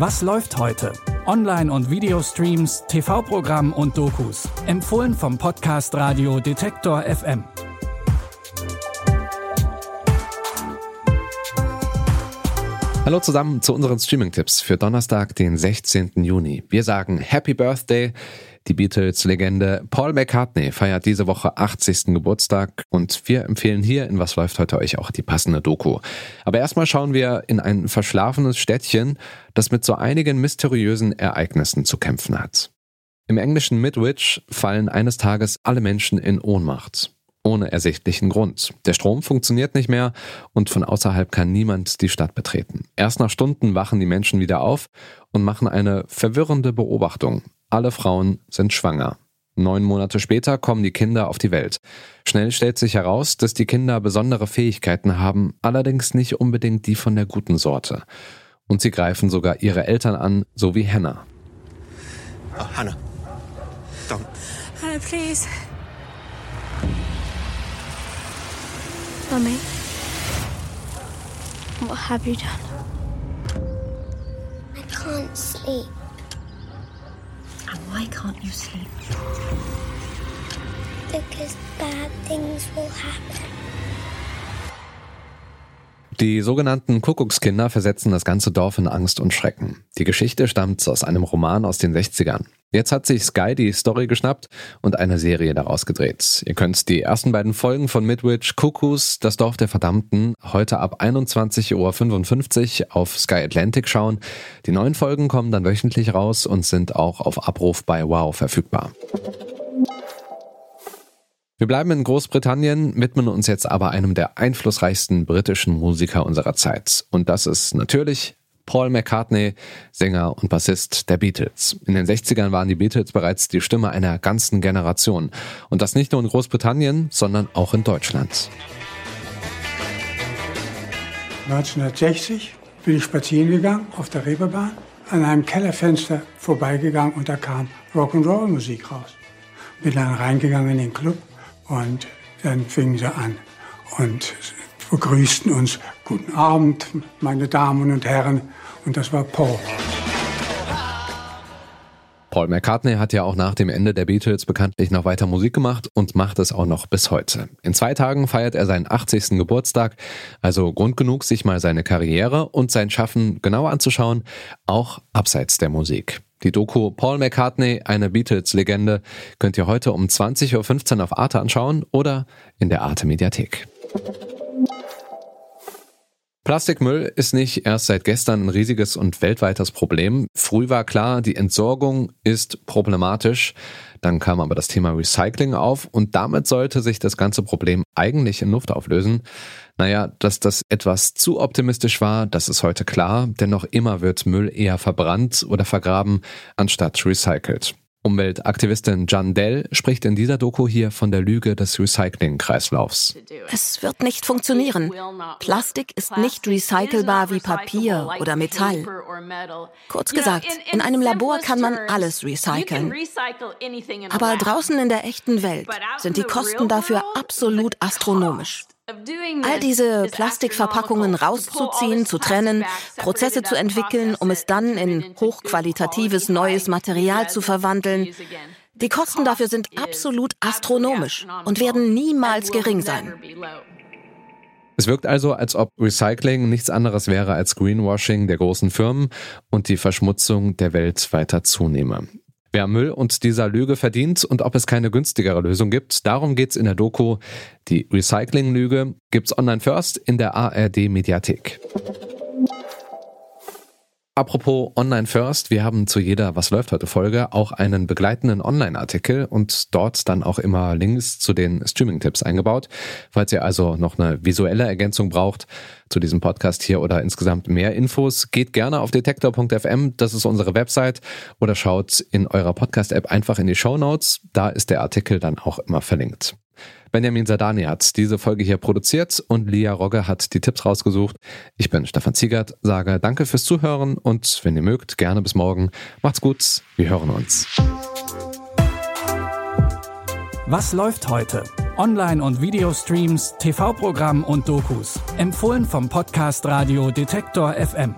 Was läuft heute? Online- und Videostreams, TV-Programm und Dokus. Empfohlen vom Podcast Radio Detektor FM. Hallo zusammen zu unseren Streaming-Tipps für Donnerstag, den 16. Juni. Wir sagen Happy Birthday. Die Beatles-Legende Paul McCartney feiert diese Woche 80. Geburtstag und wir empfehlen hier in Was läuft heute euch auch die passende Doku. Aber erstmal schauen wir in ein verschlafenes Städtchen, das mit so einigen mysteriösen Ereignissen zu kämpfen hat. Im englischen Midwich fallen eines Tages alle Menschen in Ohnmacht ohne ersichtlichen Grund. Der Strom funktioniert nicht mehr und von außerhalb kann niemand die Stadt betreten. Erst nach Stunden wachen die Menschen wieder auf und machen eine verwirrende Beobachtung. Alle Frauen sind schwanger. Neun Monate später kommen die Kinder auf die Welt. Schnell stellt sich heraus, dass die Kinder besondere Fähigkeiten haben, allerdings nicht unbedingt die von der guten Sorte. Und sie greifen sogar ihre Eltern an, so wie Hannah. Oh, Hannah. Don't. Hannah, please. Mummy, what have you done? I can't sleep. Why can't you sleep? Because bad things will happen. Die sogenannten Kuckuckskinder versetzen das ganze Dorf in Angst und Schrecken. Die Geschichte stammt aus einem Roman aus den 60ern. Jetzt hat sich Sky die Story geschnappt und eine Serie daraus gedreht. Ihr könnt die ersten beiden Folgen von Midwich Cuckoos, das Dorf der Verdammten, heute ab 21.55 Uhr auf Sky Atlantic schauen. Die neuen Folgen kommen dann wöchentlich raus und sind auch auf Abruf bei Wow verfügbar. Wir bleiben in Großbritannien, widmen uns jetzt aber einem der einflussreichsten britischen Musiker unserer Zeit. Und das ist natürlich Paul McCartney, Sänger und Bassist der Beatles. In den 60ern waren die Beatles bereits die Stimme einer ganzen Generation. Und das nicht nur in Großbritannien, sondern auch in Deutschland. 1960 bin ich spazieren gegangen auf der Reeperbahn, an einem Kellerfenster vorbeigegangen und da kam Rock'n'Roll-Musik raus. Bin dann reingegangen in den Club und dann fingen sie an und begrüßten uns. Guten Abend, meine Damen und Herren. Und das war Paul. Paul McCartney hat ja auch nach dem Ende der Beatles bekanntlich noch weiter Musik gemacht und macht es auch noch bis heute. In zwei Tagen feiert er seinen 80. Geburtstag, also Grund genug, sich mal seine Karriere und sein Schaffen genauer anzuschauen, auch abseits der Musik. Die Doku Paul McCartney, eine Beatles-Legende, könnt ihr heute um 20.15 Uhr auf Arte anschauen oder in der Arte Mediathek. Plastikmüll ist nicht erst seit gestern ein riesiges und weltweites Problem. Früh war klar, die Entsorgung ist problematisch. Dann kam aber das Thema Recycling auf und damit sollte sich das ganze Problem eigentlich in Luft auflösen. Naja, dass das etwas zu optimistisch war, das ist heute klar, denn noch immer wird Müll eher verbrannt oder vergraben, anstatt recycelt. Umweltaktivistin Jan Dell spricht in dieser Doku hier von der Lüge des Recycling-Kreislaufs. Es wird nicht funktionieren. Plastik ist nicht recycelbar wie Papier oder Metall. Kurz gesagt, in einem Labor kann man alles recyceln. Aber draußen in der echten Welt sind die Kosten dafür absolut astronomisch. All diese Plastikverpackungen rauszuziehen, zu trennen, Prozesse zu entwickeln, um es dann in hochqualitatives neues Material zu verwandeln. Die Kosten dafür sind absolut astronomisch und werden niemals gering sein. Es wirkt also, als ob Recycling nichts anderes wäre als Greenwashing der großen Firmen und die Verschmutzung der Welt weiter zunehme. Wer Müll und dieser Lüge verdient und ob es keine günstigere Lösung gibt, darum geht's in der Doku. Die Recycling-Lüge gibt's online first in der ARD Mediathek. Apropos Online First, wir haben zu jeder Was läuft heute Folge auch einen begleitenden Online-Artikel und dort dann auch immer Links zu den Streaming-Tipps eingebaut. Falls ihr also noch eine visuelle Ergänzung braucht zu diesem Podcast hier oder insgesamt mehr Infos, geht gerne auf detektor.fm, das ist unsere Website, oder schaut in eurer Podcast-App einfach in die Show Notes, da ist der Artikel dann auch immer verlinkt. Benjamin Sadani hat diese Folge hier produziert und Lia Rogge hat die Tipps rausgesucht. Ich bin Stefan Ziegert, sage danke fürs Zuhören und wenn ihr mögt, gerne bis morgen. Macht's gut, wir hören uns. Was läuft heute? Online- und Videostreams, TV-Programm und Dokus. Empfohlen vom Podcast Radio Detektor FM.